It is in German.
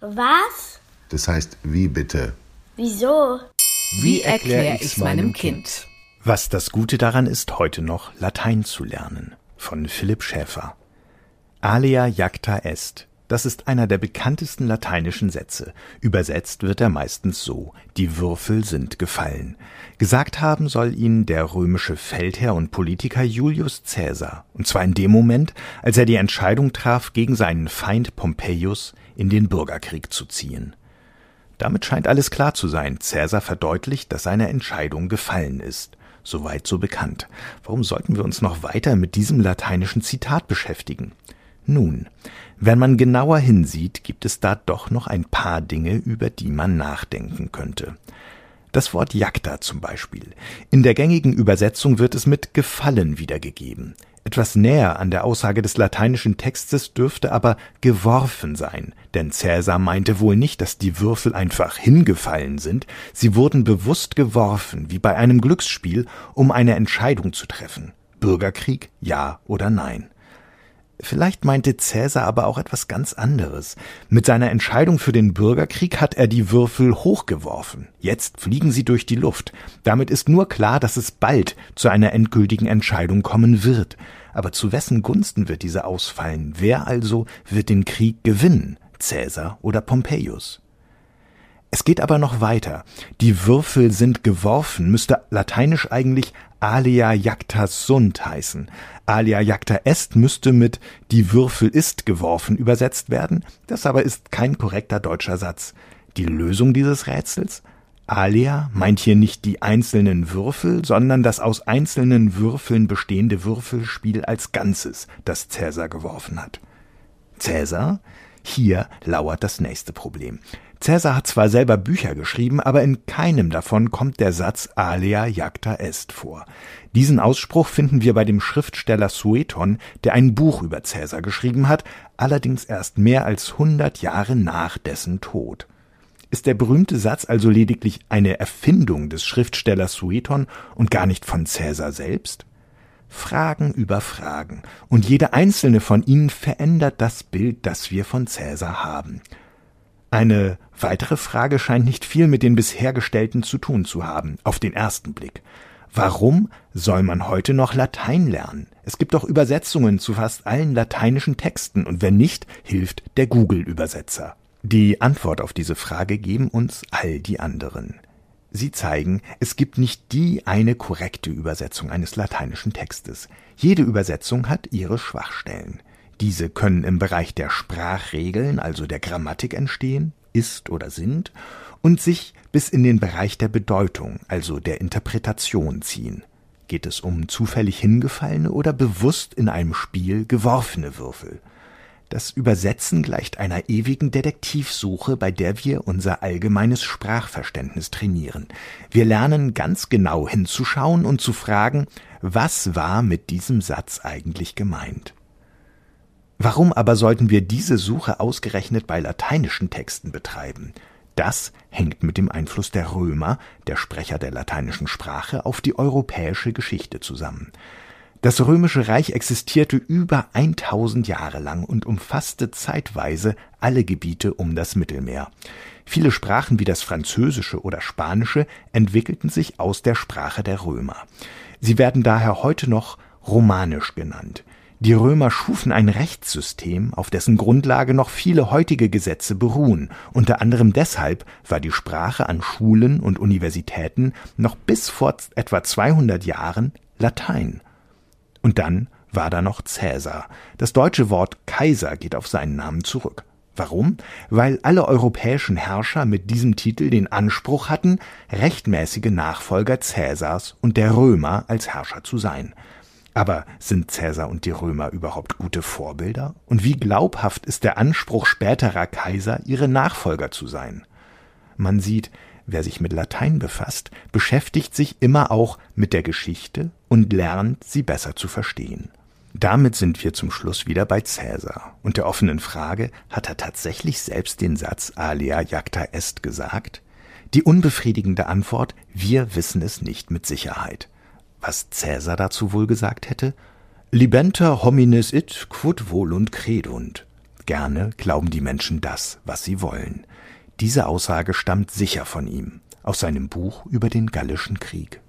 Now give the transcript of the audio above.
Was? Das heißt, wie bitte? Wieso? Wie erkläre ich's meinem Kind? Was das Gute daran ist, heute noch Latein zu lernen. Von Philipp Schäfer. Alea jacta est. Das ist einer der bekanntesten lateinischen Sätze. Übersetzt wird er meistens so: Die Würfel sind gefallen. Gesagt haben soll ihn der römische Feldherr und Politiker Julius Caesar, und zwar in dem Moment, als er die Entscheidung traf, gegen seinen Feind Pompeius in den Bürgerkrieg zu ziehen. Damit scheint alles klar zu sein. Caesar verdeutlicht, dass seine Entscheidung gefallen ist. Soweit so bekannt. Warum sollten wir uns noch weiter mit diesem lateinischen Zitat beschäftigen? Nun, wenn man genauer hinsieht, gibt es da doch noch ein paar Dinge, über die man nachdenken könnte. Das Wort Jagda zum Beispiel. In der gängigen Übersetzung wird es mit Gefallen wiedergegeben. Etwas näher an der Aussage des lateinischen Textes dürfte aber geworfen sein, denn Cäsar meinte wohl nicht, dass die Würfel einfach hingefallen sind, sie wurden bewusst geworfen, wie bei einem Glücksspiel, um eine Entscheidung zu treffen. Bürgerkrieg, ja oder nein. Vielleicht meinte Cäsar aber auch etwas ganz anderes. Mit seiner Entscheidung für den Bürgerkrieg hat er die Würfel hochgeworfen. Jetzt fliegen sie durch die Luft. Damit ist nur klar, dass es bald zu einer endgültigen Entscheidung kommen wird. Aber zu wessen Gunsten wird diese ausfallen? Wer also wird den Krieg gewinnen? Cäsar oder Pompeius? Es geht aber noch weiter. Die Würfel sind geworfen, müsste lateinisch eigentlich alia jacta sunt heißen. Alia jacta est müsste mit die Würfel ist geworfen übersetzt werden. Das aber ist kein korrekter deutscher Satz. Die Lösung dieses Rätsels? Alia meint hier nicht die einzelnen Würfel, sondern das aus einzelnen Würfeln bestehende Würfelspiel als Ganzes, das Cäsar geworfen hat. Cäsar? Hier lauert das nächste Problem. Cäsar hat zwar selber Bücher geschrieben, aber in keinem davon kommt der Satz Alea jacta est vor. Diesen Ausspruch finden wir bei dem Schriftsteller Sueton, der ein Buch über Cäsar geschrieben hat, allerdings erst mehr als hundert Jahre nach dessen Tod. Ist der berühmte Satz also lediglich eine Erfindung des Schriftstellers Sueton und gar nicht von Cäsar selbst? Fragen über Fragen, und jede einzelne von ihnen verändert das Bild, das wir von Cäsar haben. Eine weitere Frage scheint nicht viel mit den bisher gestellten zu tun zu haben, auf den ersten Blick. Warum soll man heute noch Latein lernen? Es gibt doch Übersetzungen zu fast allen lateinischen Texten, und wenn nicht, hilft der Google-Übersetzer. Die Antwort auf diese Frage geben uns all die anderen. Sie zeigen, es gibt nicht die eine korrekte Übersetzung eines lateinischen Textes. Jede Übersetzung hat ihre Schwachstellen. Diese können im Bereich der Sprachregeln, also der Grammatik entstehen, ist oder sind, und sich bis in den Bereich der Bedeutung, also der Interpretation ziehen. Geht es um zufällig hingefallene oder bewusst in einem Spiel geworfene Würfel? Das Übersetzen gleicht einer ewigen Detektivsuche, bei der wir unser allgemeines Sprachverständnis trainieren. Wir lernen ganz genau hinzuschauen und zu fragen, was war mit diesem Satz eigentlich gemeint? Warum aber sollten wir diese Suche ausgerechnet bei lateinischen Texten betreiben? Das hängt mit dem Einfluss der Römer, der Sprecher der lateinischen Sprache, auf die europäische Geschichte zusammen. Das römische Reich existierte über 1000 Jahre lang und umfasste zeitweise alle Gebiete um das Mittelmeer. Viele Sprachen wie das Französische oder Spanische entwickelten sich aus der Sprache der Römer. Sie werden daher heute noch Romanisch genannt. Die Römer schufen ein Rechtssystem, auf dessen Grundlage noch viele heutige Gesetze beruhen. Unter anderem deshalb war die Sprache an Schulen und Universitäten noch bis vor etwa 200 Jahren Latein. Und dann war da noch Cäsar. Das deutsche Wort Kaiser geht auf seinen Namen zurück. Warum? Weil alle europäischen Herrscher mit diesem Titel den Anspruch hatten, rechtmäßige Nachfolger Cäsars und der Römer als Herrscher zu sein. Aber sind Cäsar und die Römer überhaupt gute Vorbilder? Und wie glaubhaft ist der Anspruch späterer Kaiser, ihre Nachfolger zu sein? Man sieht, wer sich mit Latein befasst, beschäftigt sich immer auch mit der Geschichte und lernt, sie besser zu verstehen. Damit sind wir zum Schluss wieder bei Cäsar und der offenen Frage, hat er tatsächlich selbst den Satz Alea jacta est gesagt? Die unbefriedigende Antwort, wir wissen es nicht mit Sicherheit. Was Cäsar dazu wohl gesagt hätte? Libenter homines it quod volunt credunt. Gerne glauben die Menschen das, was sie wollen. Diese Aussage stammt sicher von ihm, aus seinem Buch über den Gallischen Krieg.